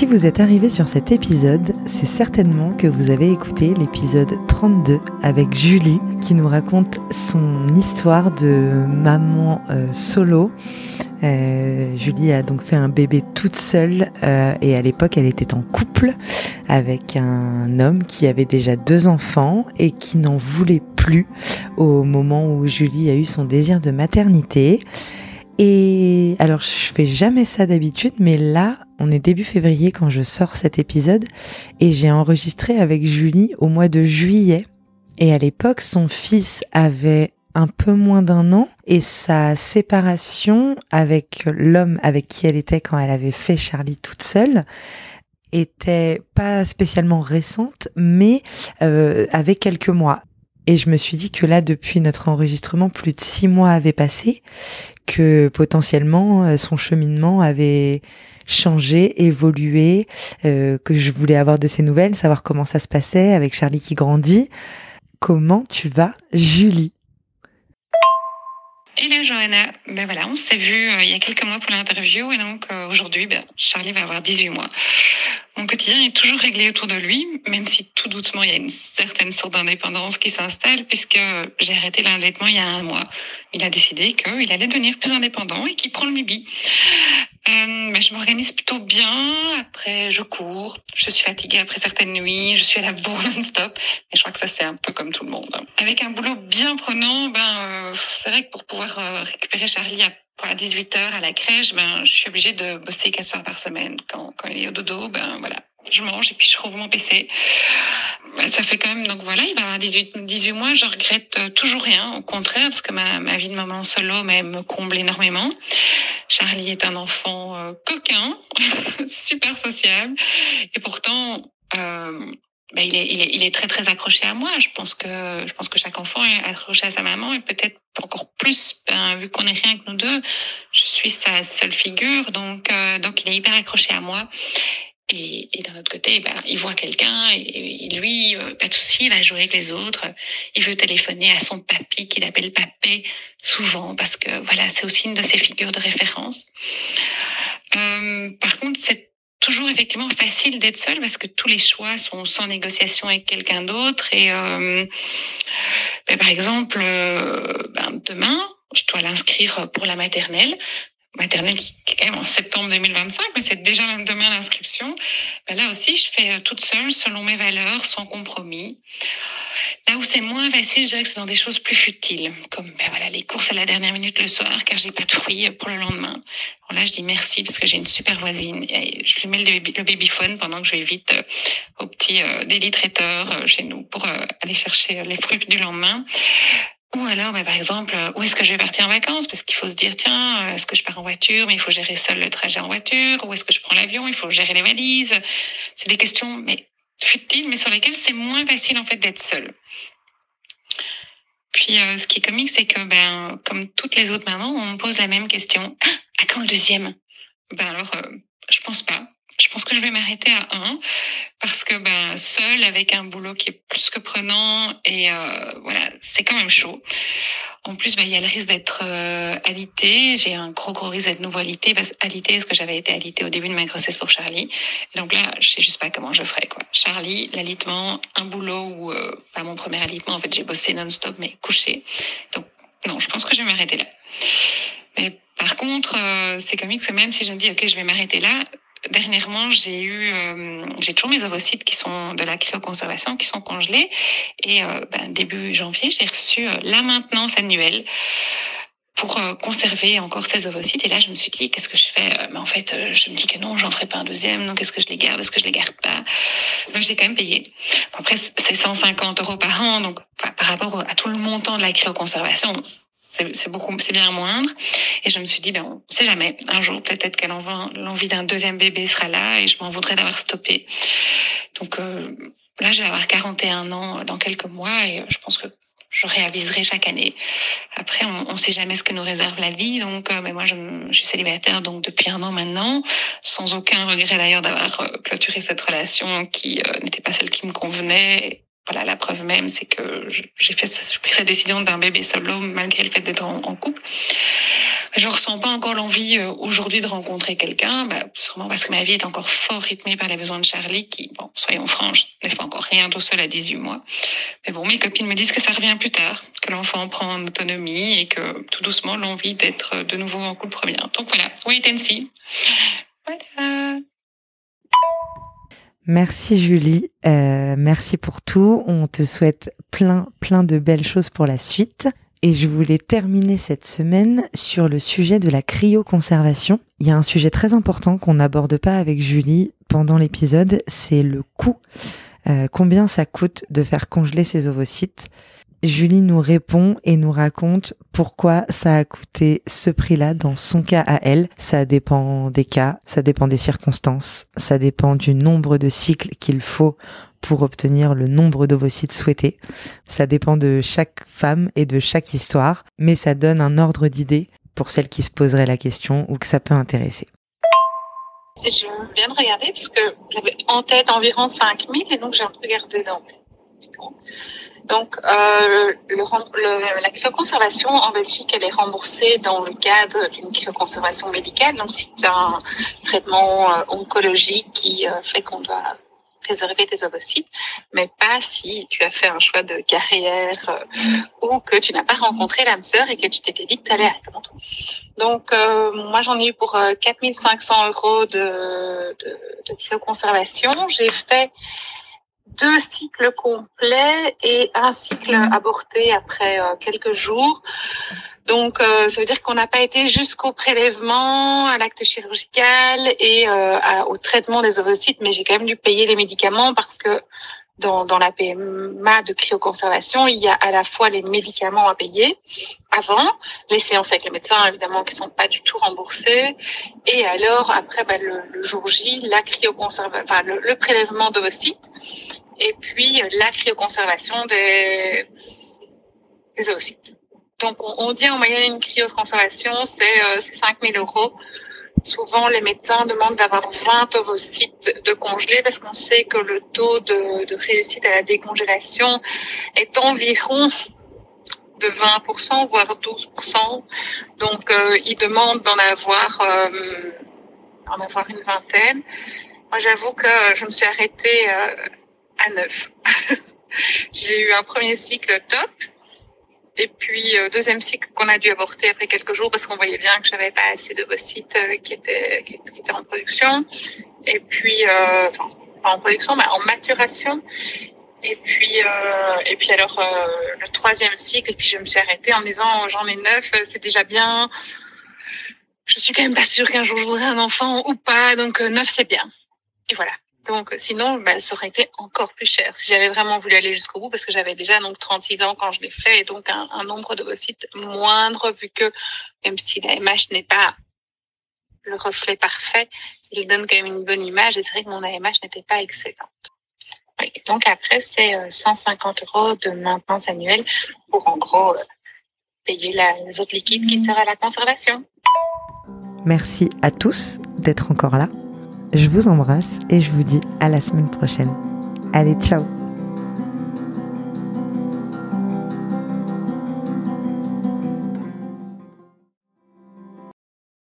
Si vous êtes arrivé sur cet épisode, c'est certainement que vous avez écouté l'épisode 32 avec Julie qui nous raconte son histoire de maman euh, solo. Euh, Julie a donc fait un bébé toute seule euh, et à l'époque elle était en couple avec un homme qui avait déjà deux enfants et qui n'en voulait plus au moment où Julie a eu son désir de maternité. Alors, je fais jamais ça d'habitude, mais là, on est début février quand je sors cet épisode et j'ai enregistré avec Julie au mois de juillet. Et à l'époque, son fils avait un peu moins d'un an et sa séparation avec l'homme avec qui elle était quand elle avait fait Charlie toute seule était pas spécialement récente, mais euh, avait quelques mois. Et je me suis dit que là, depuis notre enregistrement, plus de six mois avaient passé, que potentiellement euh, son cheminement avait changé, évolué, euh, que je voulais avoir de ses nouvelles, savoir comment ça se passait avec Charlie qui grandit. Comment tu vas, Julie? Hello Johanna, ben voilà, on s'est vu euh, il y a quelques mois pour l'interview et donc aujourd'hui, ben, Charlie va avoir 18 mois. Mon quotidien est toujours réglé autour de lui, même si tout doucement il y a une certaine sorte d'indépendance qui s'installe puisque j'ai arrêté l'allaitement il y a un mois. Il a décidé qu'il allait devenir plus indépendant et qu'il prend le bibi. Euh, ben, je m'organise plutôt bien. Après, je cours. Je suis fatiguée après certaines nuits. Je suis à la bourre non-stop. Mais je crois que ça, c'est un peu comme tout le monde. Avec un boulot bien prenant, ben, euh, c'est vrai que pour pouvoir euh, récupérer Charlie à à 18 heures à la crèche, ben, je suis obligée de bosser 4 heures par semaine. Quand, quand il est au dodo, ben, voilà. Je mange et puis je rouvre mon PC. Ben, ça fait quand même, donc voilà, il va avoir 18, 18 mois. Je regrette euh, toujours rien. Au contraire, parce que ma, ma vie de maman solo me comble énormément. Charlie est un enfant euh, coquin, super sociable. Et pourtant, euh, ben, il, est, il, est, il est très très accroché à moi. Je pense que je pense que chaque enfant est accroché à sa maman et peut-être encore plus ben, vu qu'on est rien que nous deux. Je suis sa seule figure, donc euh, donc il est hyper accroché à moi. Et, et d'un autre côté, ben, il voit quelqu'un et, lui, euh, pas de souci, il va jouer avec les autres. Il veut téléphoner à son papy qu'il appelle papé souvent parce que voilà, c'est aussi une de ses figures de référence. Euh, par contre, c'est toujours effectivement facile d'être seul parce que tous les choix sont sans négociation avec quelqu'un d'autre. Et euh, ben, par exemple, euh, ben, demain, je dois l'inscrire pour la maternelle maternelle qui est quand même en septembre 2025, mais c'est déjà demain l'inscription. Ben là aussi, je fais euh, toute seule, selon mes valeurs, sans compromis. Là où c'est moins facile, je dirais que c'est dans des choses plus futiles, comme ben voilà les courses à la dernière minute le soir, car j'ai pas de fruits pour le lendemain. Alors là, je dis merci parce que j'ai une super voisine. Je lui mets le, baby, le babyphone pendant que je vais vite euh, au petit euh, délit traiteur euh, chez nous pour euh, aller chercher les fruits du lendemain. Ou alors, ben, par exemple, où est-ce que je vais partir en vacances? Parce qu'il faut se dire, tiens, est-ce que je pars en voiture, mais il faut gérer seul le trajet en voiture? Ou est-ce que je prends l'avion Il faut gérer les valises? C'est des questions, mais futiles, mais sur lesquelles c'est moins facile en fait d'être seul. Puis, euh, ce qui est comique, c'est que, ben, comme toutes les autres mamans, on me pose la même question. Ah, à quand le deuxième? Ben alors, euh, je pense pas. Je pense que je vais m'arrêter à un parce que ben seul avec un boulot qui est plus que prenant et euh, voilà c'est quand même chaud. En plus ben il y a le risque d'être euh, alité. J'ai un gros gros risque d'être nouveau alité parce alité parce que j'avais été alité au début de ma grossesse pour Charlie. Donc là je sais juste pas comment je ferais quoi. Charlie l'alitement un boulot où euh, pas mon premier alitement en fait j'ai bossé non-stop mais couché. Donc non je pense que je vais m'arrêter là. Mais par contre, euh, c'est comique que même si je me dis, OK, je vais m'arrêter là, dernièrement, j'ai eu, euh, j'ai toujours mes ovocytes qui sont de la cryoconservation, qui sont congelés. Et euh, ben, début janvier, j'ai reçu euh, la maintenance annuelle pour euh, conserver encore ces ovocytes. Et là, je me suis dit, qu'est-ce que je fais? Mais en fait, euh, je me dis que non, j'en ferai pas un deuxième. Donc, est-ce que je les garde? Est-ce que je les garde pas? Donc, j'ai quand même payé. Après, c'est 150 euros par an. Donc, par rapport à tout le montant de la cryoconservation, c'est beaucoup, c'est bien moindre. Et je me suis dit, ben, on sait jamais. Un jour, peut-être qu'elle l'envie d'un deuxième bébé sera là et je m'en voudrais d'avoir stoppé. Donc euh, là, je vais avoir 41 ans dans quelques mois et je pense que je réaviserai chaque année. Après, on ne sait jamais ce que nous réserve la vie. Donc, euh, mais moi, je, je, suis célibataire donc depuis un an maintenant, sans aucun regret d'ailleurs d'avoir euh, clôturé cette relation qui euh, n'était pas celle qui me convenait voilà, la preuve même, c'est que j'ai pris cette décision d'un bébé solo malgré le fait d'être en, couple. Je ressens pas encore l'envie euh, aujourd'hui de rencontrer quelqu'un, bah, sûrement parce que ma vie est encore fort rythmée par les besoins de Charlie, qui, bon, soyons franches, ne fait encore rien tout seul à 18 mois. Mais bon, mes copines me disent que ça revient plus tard, que l'enfant prend en autonomie et que tout doucement l'envie d'être de nouveau en couple revient. Donc voilà, wait and see. Merci Julie, euh, merci pour tout. On te souhaite plein, plein de belles choses pour la suite. Et je voulais terminer cette semaine sur le sujet de la cryoconservation. Il y a un sujet très important qu'on n'aborde pas avec Julie pendant l'épisode, c'est le coût. Euh, combien ça coûte de faire congeler ces ovocytes? Julie nous répond et nous raconte pourquoi ça a coûté ce prix-là dans son cas à elle. Ça dépend des cas, ça dépend des circonstances, ça dépend du nombre de cycles qu'il faut pour obtenir le nombre d'ovocytes souhaités. Ça dépend de chaque femme et de chaque histoire, mais ça donne un ordre d'idée pour celles qui se poseraient la question ou que ça peut intéresser. Je viens de regarder parce que j'avais en tête environ 5000 et donc j'ai regardé dans donc, euh, le, la cryoconservation en Belgique, elle est remboursée dans le cadre d'une cryoconservation médicale. Donc, c'est un traitement euh, oncologique qui euh, fait qu'on doit préserver tes ovocytes, mais pas si tu as fait un choix de carrière euh, ou que tu n'as pas rencontré l'âme sœur et que tu t'étais dit que tu allais ton Donc, moi, j'en ai eu pour 4500 euros de, de, de cryoconservation. J'ai fait deux cycles complets et un cycle aborté après euh, quelques jours. Donc, euh, ça veut dire qu'on n'a pas été jusqu'au prélèvement, à l'acte chirurgical et euh, au traitement des ovocytes, mais j'ai quand même dû payer les médicaments parce que dans, dans la PMA de cryoconservation, il y a à la fois les médicaments à payer avant, les séances avec le médecin évidemment qui sont pas du tout remboursées, et alors après bah, le, jour J, la cryoconservation, enfin le, le prélèvement d'ovocytes et puis la cryoconservation des, des oocytes. Donc, on, dit en moyenne une cryoconservation, c'est euh, 5 000 euros. Souvent, les médecins demandent d'avoir 20 ovocytes de congelés parce qu'on sait que le taux de, de, réussite à la décongélation est environ de 20%, voire 12%. Donc, euh, ils demandent d'en avoir, euh, avoir une vingtaine. Moi, j'avoue que je me suis arrêtée euh, à neuf. j'ai eu un premier cycle top. Et puis, euh, deuxième cycle qu'on a dû avorter après quelques jours parce qu'on voyait bien que j'avais pas assez de euh, qui étaient, qui, étaient en production. Et puis, euh, pas en production, mais en maturation. Et puis, euh, et puis alors, le troisième cycle, et puis je me suis arrêtée en me disant, j'en ai neuf, c'est déjà bien. Je suis quand même pas sûre qu'un jour je voudrais un enfant ou pas, donc neuf, c'est bien. Et voilà. Donc, sinon, bah, ça aurait été encore plus cher si j'avais vraiment voulu aller jusqu'au bout, parce que j'avais déjà donc 36 ans quand je l'ai fait, et donc un, nombre d'ovocytes moindre, vu que même si la MH n'est pas le reflet parfait, il donne quand même une bonne image, et c'est vrai que mon AMH n'était pas excellente. Oui. Donc après, c'est 150 euh, euros de maintenance annuelle pour en gros euh, payer la, les autres liquides qui seraient à la conservation. Merci à tous d'être encore là. Je vous embrasse et je vous dis à la semaine prochaine. Allez, ciao